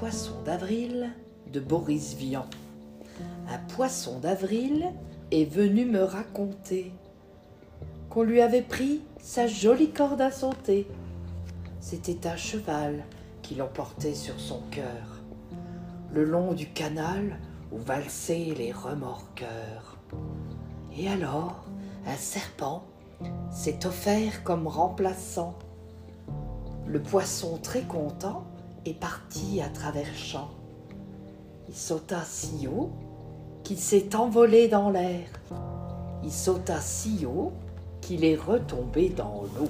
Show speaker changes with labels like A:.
A: poisson d'avril de Boris Vian. Un poisson d'avril est venu me raconter qu'on lui avait pris sa jolie corde à sauter. C'était un cheval qui l'emportait sur son cœur, le long du canal où valsaient les remorqueurs. Et alors, un serpent s'est offert comme remplaçant. Le poisson très content est parti à travers champs. Il sauta si haut qu'il s'est envolé dans l'air. Il sauta si haut qu'il est retombé dans l'eau.